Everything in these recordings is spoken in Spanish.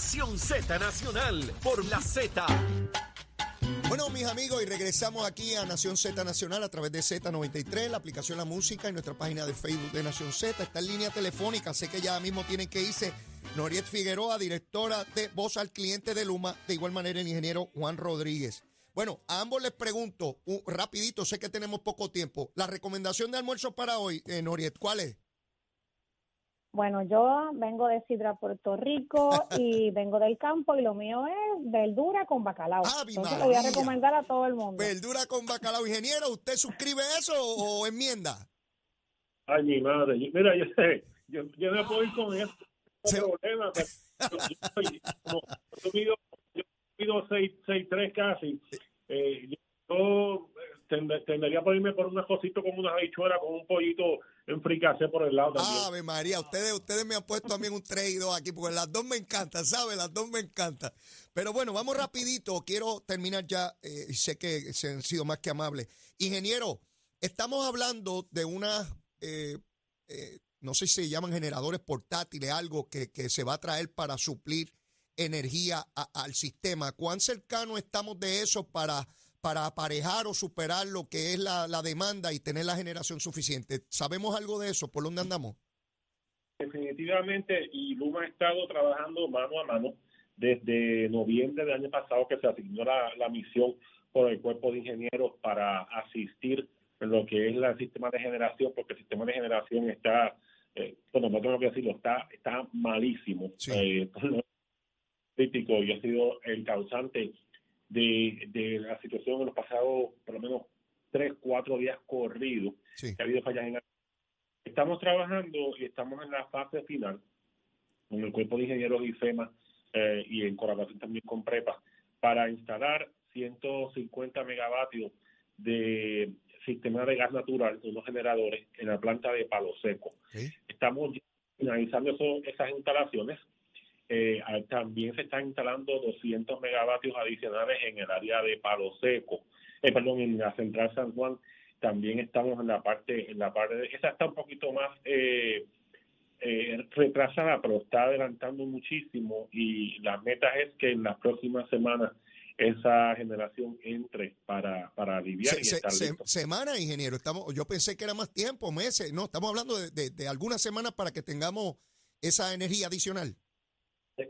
Nación Z Nacional por la Z. Bueno, mis amigos, y regresamos aquí a Nación Z Nacional a través de Z93, la aplicación La Música y nuestra página de Facebook de Nación Z. Está en línea telefónica, sé que ya mismo tienen que irse. Noriet Figueroa, directora de Voz al Cliente de Luma, de igual manera el ingeniero Juan Rodríguez. Bueno, a ambos les pregunto, un, rapidito, sé que tenemos poco tiempo. La recomendación de almuerzo para hoy, eh, Noriet, ¿cuál es? Bueno, yo vengo de Sidra, Puerto Rico y vengo del campo y lo mío es verdura con bacalao. ¡Ave Entonces lo voy a recomendar a todo el mundo. Verdura con bacalao. Ingeniero, ¿usted suscribe eso o, o enmienda? Ay, mi madre. Mira, yo sé, yo, yo no puedo ir con eso. Se- No problema. pero yo, mido, yo mido 6'3 casi. Eh, yo tend- tendería a ponerme por unas cositas como unas habichuelas con un pollito en fricase por el lado también. Ave María, ustedes, ustedes me han puesto también un 3 y 2 aquí, porque las dos me encantan, ¿sabes? Las dos me encantan. Pero bueno, vamos rapidito. Quiero terminar ya, eh, sé que se han sido más que amables. Ingeniero, estamos hablando de unas, eh, eh, no sé si se llaman generadores portátiles, algo que, que se va a traer para suplir energía al sistema. ¿Cuán cercano estamos de eso para, para aparejar o superar lo que es la, la demanda y tener la generación suficiente? ¿Sabemos algo de eso? ¿Por dónde andamos? Definitivamente, y Luma ha estado trabajando mano a mano desde noviembre del año pasado que se asignó la, la misión por el cuerpo de ingenieros para asistir en lo que es el sistema de generación, porque el sistema de generación está, eh, bueno, no tengo que decirlo, está, está malísimo. Sí. Eh, crítico y ha sido el causante de, de la situación en los pasados, por lo menos, tres, cuatro días corridos Sí. que ha habido fallas en Estamos trabajando y estamos en la fase final con el cuerpo de ingenieros y FEMA eh, y en colaboración también con PREPA para instalar 150 megavatios de sistema de gas natural, unos generadores en la planta de Palo Seco. Ok. Estamos finalizando eso- esas instalaciones. Eh, también se están instalando 200 megavatios adicionales en el área de Palo Seco, eh, perdón, en la central San Juan. También estamos en la parte, en la parte, de- esa está un poquito más eh, eh, retrasada, pero está adelantando muchísimo y la meta es que en las próximas semanas esa generación entre para, para aliviar Se- y se- estar se- listo. semana, ingeniero. Estamos, yo pensé que era más tiempo, meses. No, estamos hablando de, de- de algunas semanas para que tengamos esa energía adicional.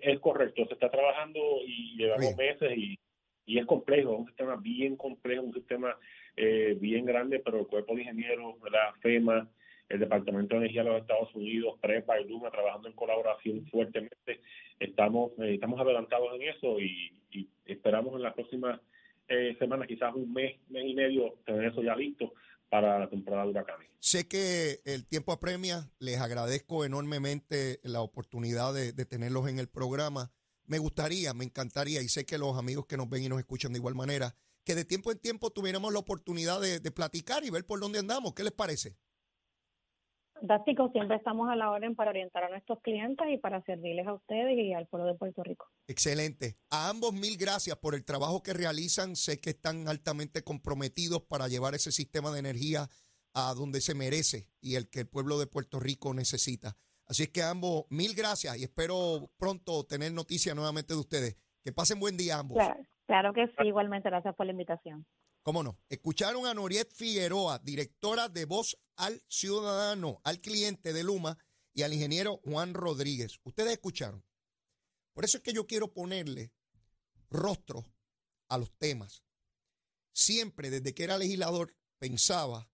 Es correcto, se está trabajando y llevamos Bien. meses y, y es complejo, es un sistema bien complejo, un sistema eh, bien grande, pero el cuerpo de ingenieros, la FEMA, el Departamento de Energía de los Estados Unidos, PREPA y Luma, trabajando en colaboración fuertemente, estamos eh, estamos adelantados en eso y, y esperamos en las próximas eh, semanas, quizás un mes, mes y medio, tener eso ya listo para la temporada de. Sé que el tiempo apremia. Les agradezco enormemente la oportunidad de, de tenerlos en el programa. Me gustaría, me encantaría, y sé que los amigos que nos ven y nos escuchan de igual manera, que de tiempo en tiempo tuviéramos la oportunidad de, de platicar y ver por dónde andamos. ¿Qué les parece? Fantástico, siempre estamos a la orden para orientar a nuestros clientes y para servirles a ustedes y al pueblo de Puerto Rico. Excelente. A ambos mil gracias por el trabajo que realizan. Sé que están altamente comprometidos para llevar ese sistema de energía a donde se merece y el que el pueblo de Puerto Rico necesita. Así es que a ambos mil gracias y espero pronto tener noticias nuevamente de ustedes. Que pasen buen día ambos. Claro, claro que sí, igualmente, gracias por la invitación. ¿Cómo no? Escucharon a Noriet Figueroa, directora de Voz al Ciudadano, al cliente de Luma, y al ingeniero Juan Rodríguez. Ustedes escucharon. Por eso es que yo quiero ponerle rostro a los temas. Siempre, desde que era legislador, pensaba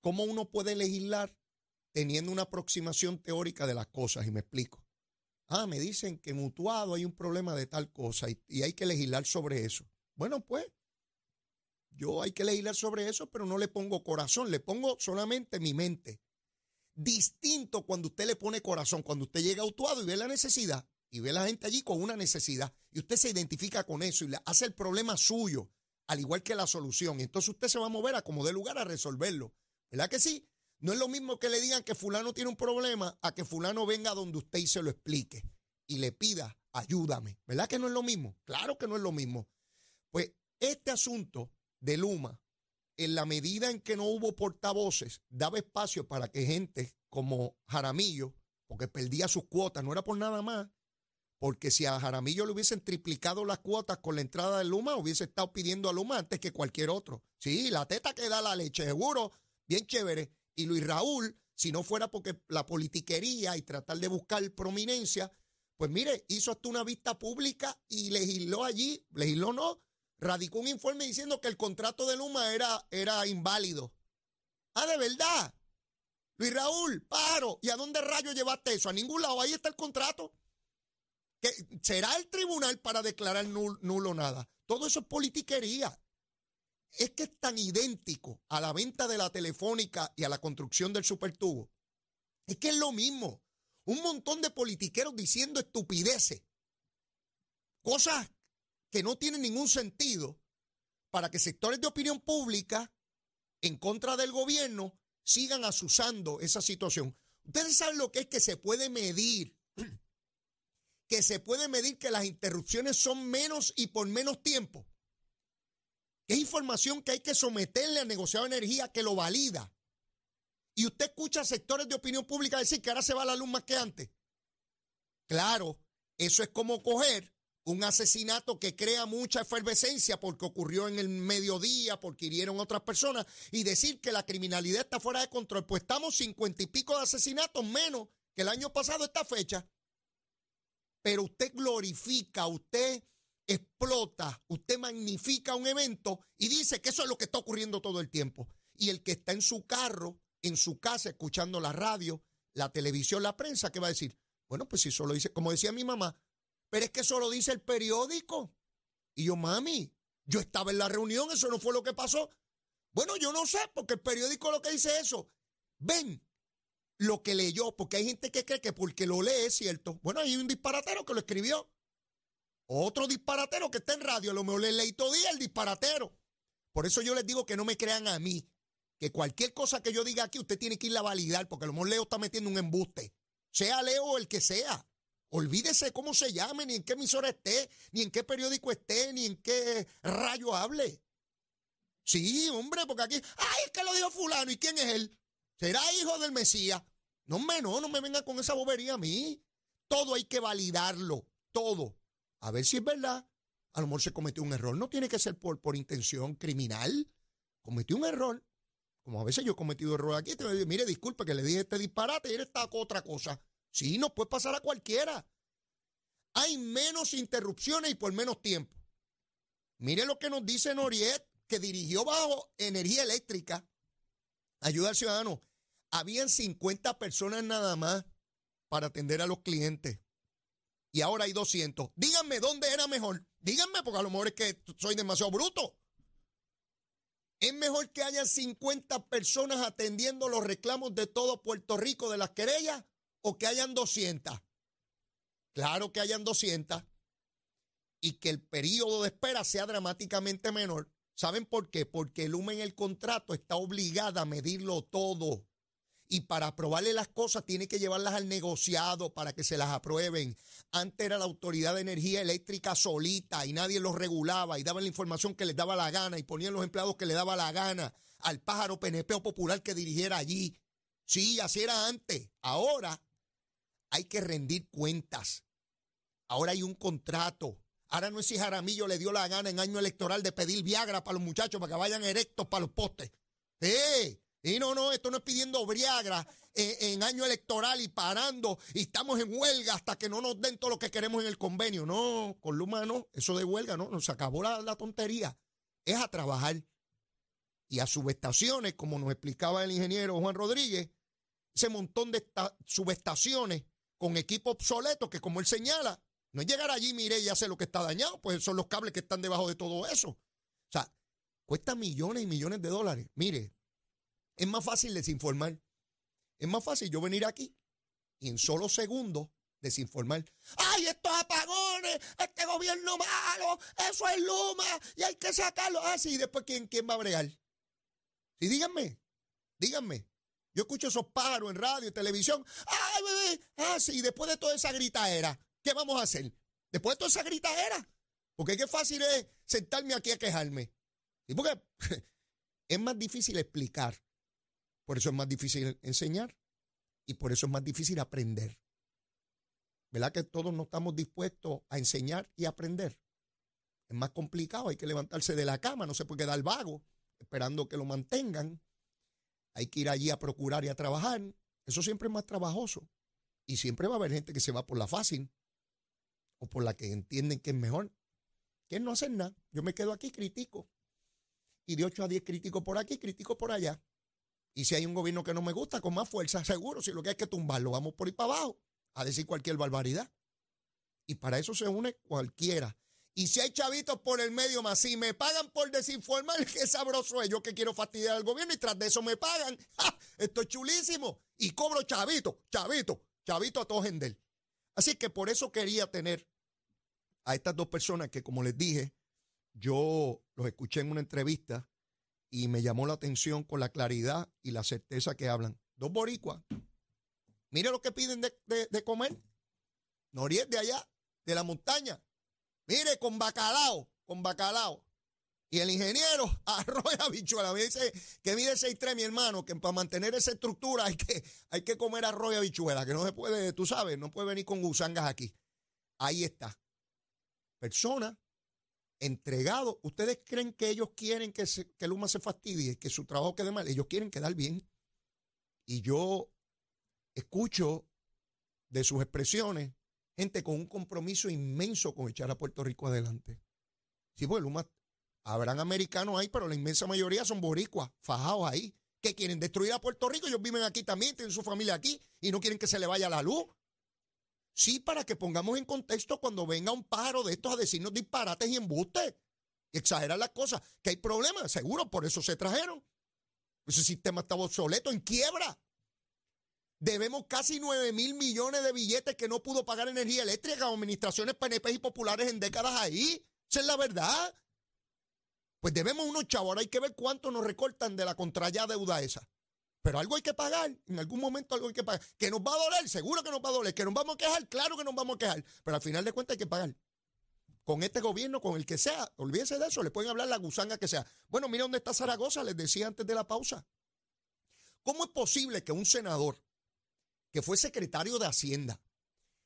cómo uno puede legislar teniendo una aproximación teórica de las cosas, y me explico. Ah, me dicen que mutuado hay un problema de tal cosa y, y hay que legislar sobre eso. Bueno, pues yo hay que legislar sobre eso, pero no le pongo corazón, le pongo solamente mi mente. Distinto cuando usted le pone corazón, cuando usted llega autuado y ve la necesidad y ve la gente allí con una necesidad y usted se identifica con eso y le hace el problema suyo, al igual que la solución. Entonces usted se va a mover a como dé lugar a resolverlo. ¿Verdad que sí? No es lo mismo que le digan que fulano tiene un problema a que fulano venga donde usted y se lo explique y le pida, ayúdame. ¿Verdad que no es lo mismo? Claro que no es lo mismo. Pues este asunto de Luma, en la medida en que no hubo portavoces, daba espacio para que gente como Jaramillo, porque perdía sus cuotas, no era por nada más, porque si a Jaramillo le hubiesen triplicado las cuotas con la entrada de Luma, hubiese estado pidiendo a Luma antes que cualquier otro. Sí, la teta que da la leche, seguro, bien chévere. Y Luis Raúl, si no fuera porque la politiquería y tratar de buscar prominencia, pues mire, hizo hasta una vista pública y legisló allí, legisló no, radicó un informe diciendo que el contrato de Luma era, era inválido. Ah, de verdad. Luis Raúl, paro. ¿Y a dónde rayo llevaste eso? A ningún lado. Ahí está el contrato. Será el tribunal para declarar nulo, nulo nada. Todo eso es politiquería. Es que es tan idéntico a la venta de la telefónica y a la construcción del supertubo. Es que es lo mismo. Un montón de politiqueros diciendo estupideces. Cosas que no tienen ningún sentido para que sectores de opinión pública en contra del gobierno sigan asusando esa situación. Ustedes saben lo que es que se puede medir, que se puede medir que las interrupciones son menos y por menos tiempo. Es información que hay que someterle al negociado de energía que lo valida. Y usted escucha a sectores de opinión pública decir que ahora se va la luz más que antes. Claro, eso es como coger un asesinato que crea mucha efervescencia porque ocurrió en el mediodía, porque hirieron otras personas, y decir que la criminalidad está fuera de control. Pues estamos cincuenta y pico de asesinatos menos que el año pasado esta fecha. Pero usted glorifica, usted explota, usted magnifica un evento y dice que eso es lo que está ocurriendo todo el tiempo. Y el que está en su carro, en su casa, escuchando la radio, la televisión, la prensa, ¿qué va a decir? Bueno, pues si solo dice, como decía mi mamá, pero es que eso lo dice el periódico. Y yo, mami, yo estaba en la reunión, eso no fue lo que pasó. Bueno, yo no sé, porque el periódico lo que dice eso. Ven lo que leyó, porque hay gente que cree que porque lo lee es cierto. Bueno, hay un disparatero que lo escribió. Otro disparatero que está en radio, lo mejor le leí todo día el disparatero. Por eso yo les digo que no me crean a mí. Que cualquier cosa que yo diga aquí, usted tiene que ir a validar, porque a lo mejor Leo está metiendo un embuste. Sea Leo el que sea. Olvídese cómo se llame, ni en qué emisora esté, ni en qué periódico esté, ni en qué rayo hable. Sí, hombre, porque aquí, ay, es que lo dijo fulano, ¿y quién es él? ¿Será hijo del Mesías? No, me, no, me venga con esa bobería a mí. Todo hay que validarlo, todo. A ver si es verdad. A lo mejor se cometió un error. No tiene que ser por, por intención criminal. Cometió un error. Como a veces yo he cometido error aquí. Mire, disculpe que le dije este disparate y él está otra cosa. Sí, nos puede pasar a cualquiera. Hay menos interrupciones y por menos tiempo. Mire lo que nos dice Noriet, que dirigió bajo energía eléctrica. Ayuda al ciudadano. Habían 50 personas nada más para atender a los clientes. Y ahora hay 200. Díganme dónde era mejor. Díganme, porque a lo mejor es que soy demasiado bruto. Es mejor que haya 50 personas atendiendo los reclamos de todo Puerto Rico de las querellas o que hayan 200. Claro que hayan 200 y que el periodo de espera sea dramáticamente menor. ¿Saben por qué? Porque el UMA en el contrato está obligada a medirlo todo. Y para aprobarle las cosas tiene que llevarlas al negociado para que se las aprueben. Antes era la Autoridad de Energía Eléctrica solita y nadie los regulaba y daban la información que les daba la gana y ponían los empleados que les daba la gana al pájaro PNP o popular que dirigiera allí. Sí, así era antes. Ahora hay que rendir cuentas. Ahora hay un contrato. Ahora no es si Jaramillo le dio la gana en año electoral de pedir Viagra para los muchachos para que vayan erectos para los postes. ¡Eh! Y no, no, esto no es pidiendo Briagra en, en año electoral y parando y estamos en huelga hasta que no nos den todo lo que queremos en el convenio. No, con Luma no, eso de huelga no, nos acabó la, la tontería. Es a trabajar y a subestaciones, como nos explicaba el ingeniero Juan Rodríguez, ese montón de esta- subestaciones con equipo obsoleto que como él señala, no es llegar allí, mire, y hace lo que está dañado, pues son los cables que están debajo de todo eso. O sea, cuesta millones y millones de dólares. Mire, es más fácil desinformar. Es más fácil yo venir aquí y en solo segundos desinformar. ¡Ay, estos apagones! ¡Este gobierno malo! ¡Eso es Luma! ¡Y hay que sacarlo! Ah, sí, ¿y después ¿quién, quién va a bregar? Sí, díganme, díganme. Yo escucho esos pájaros en radio y televisión. ¡Ay, bebé! Ah, sí, después de toda esa gritaera, ¿qué vamos a hacer? Después de toda esa gritaera. Porque qué fácil es sentarme aquí a quejarme. Y porque es más difícil explicar. Por eso es más difícil enseñar. Y por eso es más difícil aprender. ¿Verdad que todos no estamos dispuestos a enseñar y aprender? Es más complicado, hay que levantarse de la cama, no se puede quedar vago, esperando que lo mantengan. Hay que ir allí a procurar y a trabajar. Eso siempre es más trabajoso. Y siempre va a haber gente que se va por la fácil o por la que entienden que es mejor. Que no hacer nada. Yo me quedo aquí, critico. Y de 8 a 10 critico por aquí, critico por allá. Y si hay un gobierno que no me gusta, con más fuerza, seguro, si lo que hay que tumbarlo, vamos por ahí para abajo a decir cualquier barbaridad. Y para eso se une cualquiera. Y si hay chavitos por el medio más, si me pagan por desinformar, qué sabroso es. Yo que quiero fastidiar al gobierno y tras de eso me pagan. ¡Ja! Esto es chulísimo. Y cobro chavito, chavito, chavito a todo gender. Así que por eso quería tener a estas dos personas que, como les dije, yo los escuché en una entrevista y me llamó la atención con la claridad y la certeza que hablan. Dos boricuas. Mire lo que piden de, de- de comer. Noriel de allá, de la montaña. Mire, con bacalao, con bacalao. Y el ingeniero, arroz y habichuela. Me dice que mide 6'3 mi hermano, que para mantener esa estructura hay que, hay que comer arroz y habichuela, que no se puede, tú sabes, no puede venir con gusangas aquí. Ahí está. Persona entregado. ¿Ustedes creen que ellos quieren que, se- que Luma se fastidie, que su trabajo quede mal? Ellos quieren quedar bien. Y yo escucho de sus expresiones gente con un compromiso inmenso con echar a Puerto Rico adelante. Sí, pues Luma, habrán americanos ahí, pero la inmensa mayoría son boricuas, fajados ahí, que quieren destruir a Puerto Rico. Ellos viven aquí también, tienen su familia aquí y no quieren que se le vaya la luz. Sí, para que pongamos en contexto cuando venga un pájaro de estos a decirnos disparates y embustes y exagerar las cosas, que hay problemas, seguro, por eso se trajeron. Ese sistema estaba obsoleto, en quiebra. Debemos casi 9 mil millones de billetes que no pudo pagar energía eléctrica, administraciones PNP y populares en décadas ahí. Esa es la verdad. Pues debemos unos chavos. Ahora hay que ver cuánto nos recortan de la contraya deuda esa. Pero algo hay que pagar. En algún momento algo hay que pagar. Que nos va a doler, seguro que nos va a doler. Que nos vamos a quejar, claro que nos vamos a quejar. Pero al final de cuentas hay que pagar. Con este gobierno, con el que sea, olvídense de eso, le pueden hablar la gusanga que sea. Bueno, mira dónde está Zaragoza, les decía antes de la pausa. ¿Cómo es posible que un senador que fue secretario de Hacienda,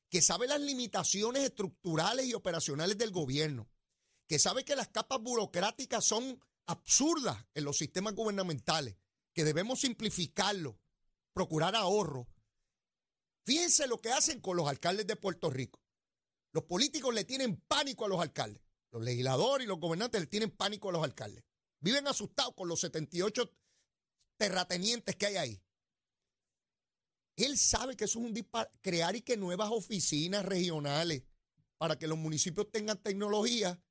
que sabe las limitaciones estructurales y operacionales del gobierno, que sabe que las capas burocráticas son absurdas en los sistemas gubernamentales, que debemos simplificarlo, procurar ahorro. Fíjense lo que hacen con los alcaldes de Puerto Rico. Los políticos le tienen pánico a los alcaldes. Los legisladores y los gobernantes le tienen pánico a los alcaldes. Viven asustados con los 78 terratenientes que hay ahí. Él sabe que eso es un disparate. Crear y que nuevas oficinas regionales para que los municipios tengan tecnología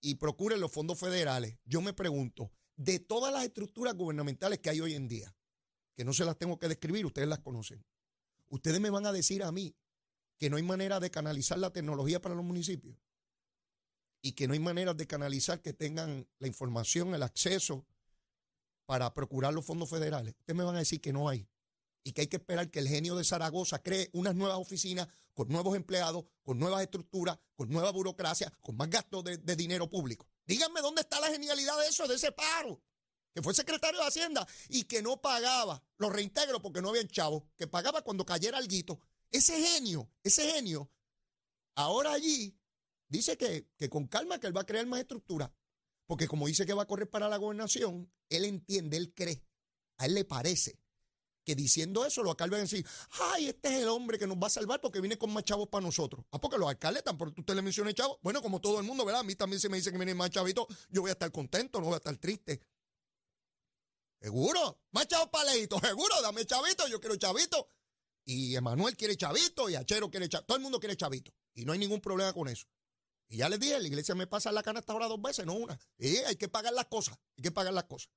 y procuren los fondos federales. Yo me pregunto, de todas las estructuras gubernamentales que hay hoy en día, que no se las tengo que describir, ustedes las conocen. Ustedes me van a decir a mí que no hay manera de canalizar la tecnología para los municipios y que no hay manera de canalizar que tengan la información, el acceso para procurar los fondos federales. Ustedes me van a decir que no hay y que hay que esperar que el genio de Zaragoza cree unas nuevas oficinas con nuevos empleados, con nuevas estructuras, con nueva burocracia, con más gastos de, dinero público. Díganme dónde está la genialidad de eso, de ese paro, que fue secretario de Hacienda y que no pagaba los reintegros porque no habían chavos, que pagaba cuando cayera alguito. Ese genio, ese genio, ahora allí dice que, que con calma que él va a crear más estructura, porque como dice que va a correr para la gobernación, él entiende, él cree A él le parece que diciendo eso los alcaldes van a decir, ay, este es el hombre que nos va a salvar porque viene con más chavos para nosotros. Ah, porque los alcaldes, tampoco usted le menciona chavos. Bueno, como todo el mundo, ¿verdad? A mí también se me dice que vienen más chavitos, yo voy a estar contento, no voy a estar triste. Seguro, más chavos para leito, seguro, dame chavito, yo quiero chavito. Y Emanuel quiere chavito, y Achero quiere chavito, todo el mundo quiere chavito. Y no hay ningún problema con eso. Y ya les dije, la iglesia me pasa la canasta ahora dos veces, no una. Y hay que pagar las cosas, hay que pagar las cosas.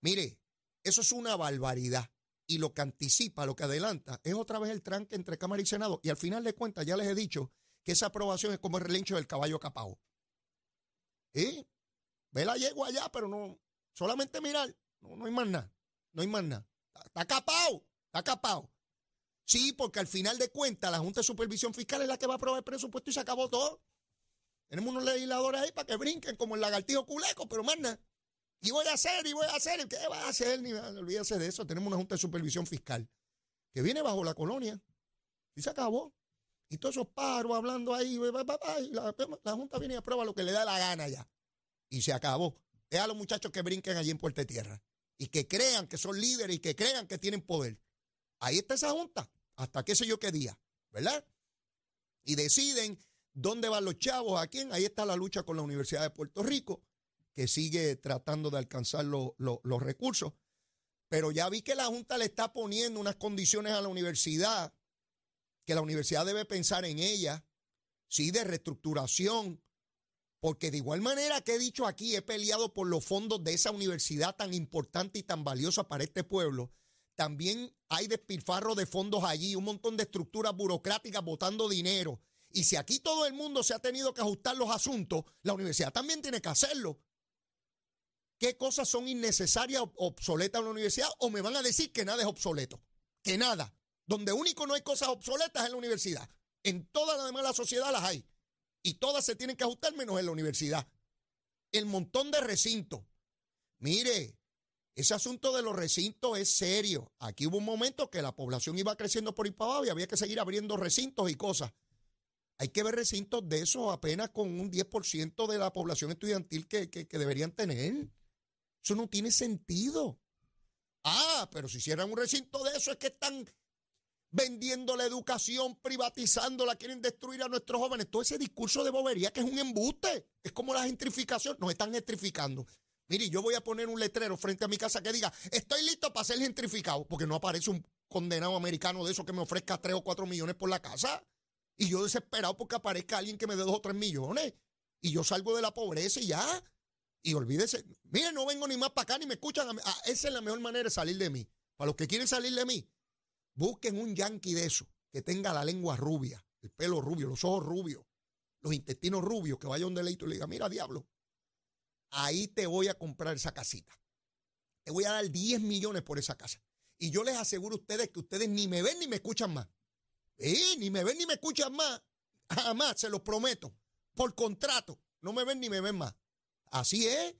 Mire, eso es una barbaridad. Y lo que anticipa, lo que adelanta, es otra vez el tranque entre Cámara y Senado. Y al final de cuentas, ya les he dicho que esa aprobación es como el relincho del caballo capao. ¿Y? Ve la yegua allá, pero no, solamente mirar. No, no hay más nada. No hay más nada. Está, capao, está capao. Sí, porque al final de cuentas, la Junta de Supervisión Fiscal es la que va a aprobar el presupuesto y se acabó todo. Tenemos unos legisladores ahí para que brinquen como el lagartijo culeco, pero más nada. Y voy a hacer, y voy a hacer. ¿Qué va a hacer? Ni olvídese de eso. Tenemos una Junta de Supervisión Fiscal que viene bajo la colonia. Y se acabó. Y todos esos paros hablando ahí. La, la, Junta viene y aprueba lo que le da la gana ya. Y se acabó. Es a los muchachos que brinquen allí en Puerto Tierra. Y que crean que son líderes y que crean que tienen poder. Ahí está esa Junta. Hasta qué sé yo qué día. ¿Verdad? Y deciden dónde van los chavos, a quién. Ahí está la lucha con la Universidad de Puerto Rico que sigue tratando de alcanzar los recursos. Pero ya vi que la Junta le está poniendo unas condiciones a la universidad, que la universidad debe pensar en ella, sí, de reestructuración, porque de igual manera que he dicho aquí, he peleado por los fondos de esa universidad tan importante y tan valiosa para este pueblo. También hay despilfarro de fondos allí, un montón de estructuras burocráticas botando dinero. Y si aquí todo el mundo se ha tenido que ajustar los asuntos, la universidad también tiene que hacerlo qué cosas son innecesarias o obsoletas en la universidad o me van a decir que nada es obsoleto, que nada. Donde único no hay cosas obsoletas en la universidad. En toda la demás la sociedad las hay. Y todas se tienen que ajustar menos en la universidad. El montón de recintos. Mire, ese asunto de los recintos es serio. Aquí hubo un momento que la población iba creciendo por abajo y había que seguir abriendo recintos y cosas. Hay que ver recintos de esos apenas con un 10% de la población estudiantil que, que deberían tener. Eso no tiene sentido. Ah, pero si hicieran un recinto de eso es que están vendiendo la educación, privatizándola, quieren destruir a nuestros jóvenes. Todo ese discurso de bobería que es un embuste. Es como la gentrificación. Nos están gentrificando. Mire, yo voy a poner un letrero frente a mi casa que diga, estoy listo para ser gentrificado, porque no aparece un condenado americano de eso que me ofrezca 3 o 4 millones por la casa. Y yo desesperado porque aparezca alguien que me dé 2 o 3 millones. Y yo salgo de la pobreza y ya. Y olvídese, miren, no vengo ni más para acá ni me escuchan. Ah, esa es la mejor manera de salir de mí. Para los que quieren salir de mí, busquen un yankee de eso, que tenga la lengua rubia, el pelo rubio, los ojos rubios, los intestinos rubios, que vaya un deleito y le diga, mira, diablo, ahí te voy a comprar esa casita. Te voy a dar 10 millones por esa casa. Y yo les aseguro a ustedes que ustedes ni me ven ni me escuchan más. Eh, ni me ven ni me escuchan más. Jamás, se los prometo. Por contrato. No me ven ni me ven más. Así es,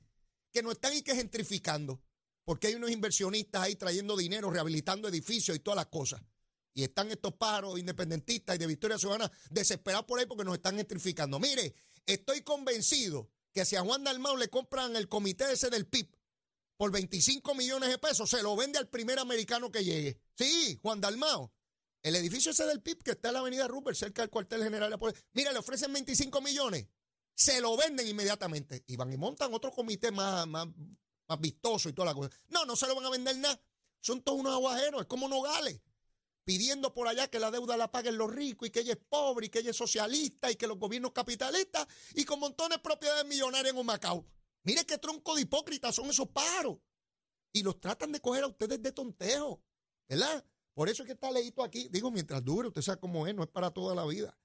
que no están y que gentrificando, porque hay unos inversionistas ahí trayendo dinero, rehabilitando edificios y todas las cosas. Y están estos pájaros independentistas y de Victoria Ciudadana desesperados por ahí porque nos están gentrificando. Mire, estoy convencido que si a Juan Dalmau le compran el comité ese del PIB por 25 millones de pesos, se lo vende al primer americano que llegue. Sí, Juan Dalmao. El edificio ese del PIB que está en la avenida Rupert, cerca del cuartel general de la policía. Mira, le ofrecen 25 millones se lo venden inmediatamente. Y van y montan otro comité más, más, más vistoso y toda la cosa. No, no se lo van a vender nada. Son todos unos aguajeros, es como Nogales, pidiendo por allá que la deuda la paguen los ricos y que ella es pobre y que ella es socialista y que los gobiernos capitalistas y con montones de propiedades millonarias en un Macao. Mire qué tronco de hipócritas son esos paros. Y los tratan de coger a ustedes de tontejo, ¿verdad? Por eso es que está leído aquí. Digo, mientras dure, usted sabe cómo es, no es para toda la vida.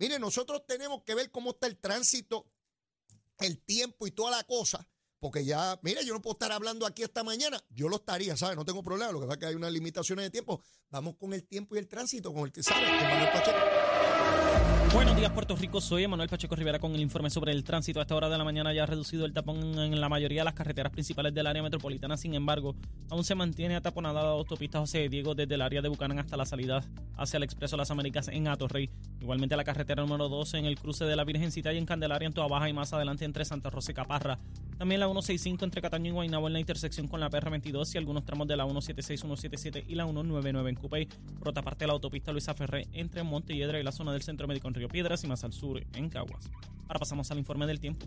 Mire, nosotros tenemos que ver cómo está el tránsito, el tiempo y toda la cosa. Porque ya, mire, yo no puedo estar hablando aquí esta mañana. Yo lo estaría, ¿sabes? No tengo problema. Lo que pasa es que hay unas limitaciones de tiempo. Vamos con el tiempo y el tránsito, con el que sabe, Manuel Pacheco. Buenos días, Puerto Rico. Soy Manuel Pacheco Rivera con el informe sobre el tránsito. A esta hora de la mañana ya ha reducido el tapón en la mayoría de las carreteras principales del área metropolitana. Sin embargo, aún se mantiene ataponada la autopista José Diego desde el área de Bucanán hasta la salida hacia el Expreso Las Américas en Atorrey. Igualmente la carretera número 12 en el cruce de la Virgencita y en Candelaria en Toa Baja y más adelante entre Santa Rosa y Caparra. También la 165 entre Cataño y Guaynabo en la intersección con la PR22 y algunos tramos de la 176, 177 y la 199 en Cupey. Por otra parte, la autopista Luisa Ferré entre Montelledra y la zona del Centro Médico en Río Piedras y más al sur en Caguas. Ahora pasamos al informe del tiempo.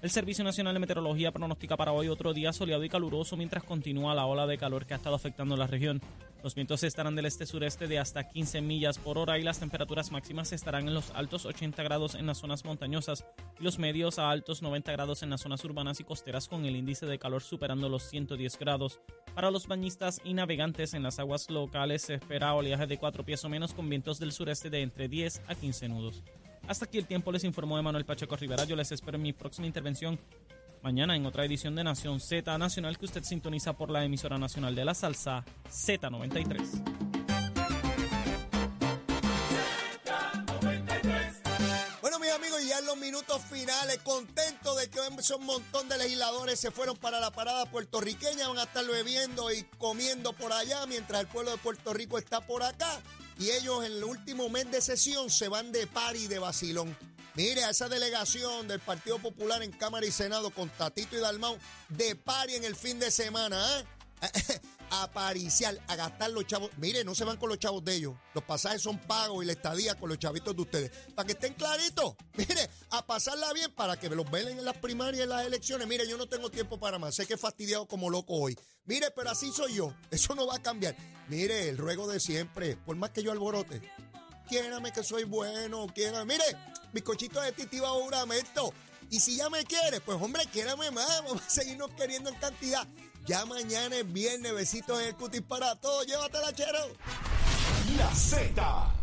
El Servicio Nacional de Meteorología pronostica para hoy otro día soleado y caluroso mientras continúa la ola de calor que ha estado afectando la región. Los vientos estarán del este-sureste de hasta 15 millas por hora y las temperaturas máximas estarán en los altos 80 grados en las zonas montañosas y los medios a altos 90 grados en las zonas urbanas y costeras con el índice de calor superando los 110 grados. Para los bañistas y navegantes en las aguas locales se espera oleaje de 4 pies o menos con vientos del sureste de entre 10 a 15 nudos. Hasta aquí el tiempo les informó Emanuel Pacheco Rivera. Yo les espero en mi próxima intervención mañana en otra edición de Nación Z Nacional que usted sintoniza por la emisora nacional de la salsa Z93. Bueno, mis amigos, ya en los minutos finales, contento de que un montón de legisladores se fueron para la parada puertorriqueña, van a estar bebiendo y comiendo por allá, mientras el pueblo de Puerto Rico está por acá. Y ellos en el último mes de sesión se van de pari de vacilón. Mire, a esa delegación del Partido Popular en Cámara y Senado con Tatito y Dalmau de pari en el fin de semana, ¿eh? a pariciar, a gastar los chavos. Mire, no se van con los chavos de ellos. Los pasajes son pagos y la estadía con los chavitos de ustedes. Para que estén claritos. Mire, a pasarla bien para que los velen en las primarias y en las elecciones. Mire, yo no tengo tiempo para más. Sé que he fastidiado como loco hoy. Mire, pero así soy yo. Eso no va a cambiar. Mire, el ruego de siempre. Por más que yo alborote. Quiérame que soy bueno. Quiérame. Mire, mi cochito de titi va a juramento. Y si ya me quiere, pues hombre, quiérame más. Vamos a seguirnos queriendo en cantidad. Ya mañana es viernes, besitos en el cutis para todos. Llévatela, chero. La Z.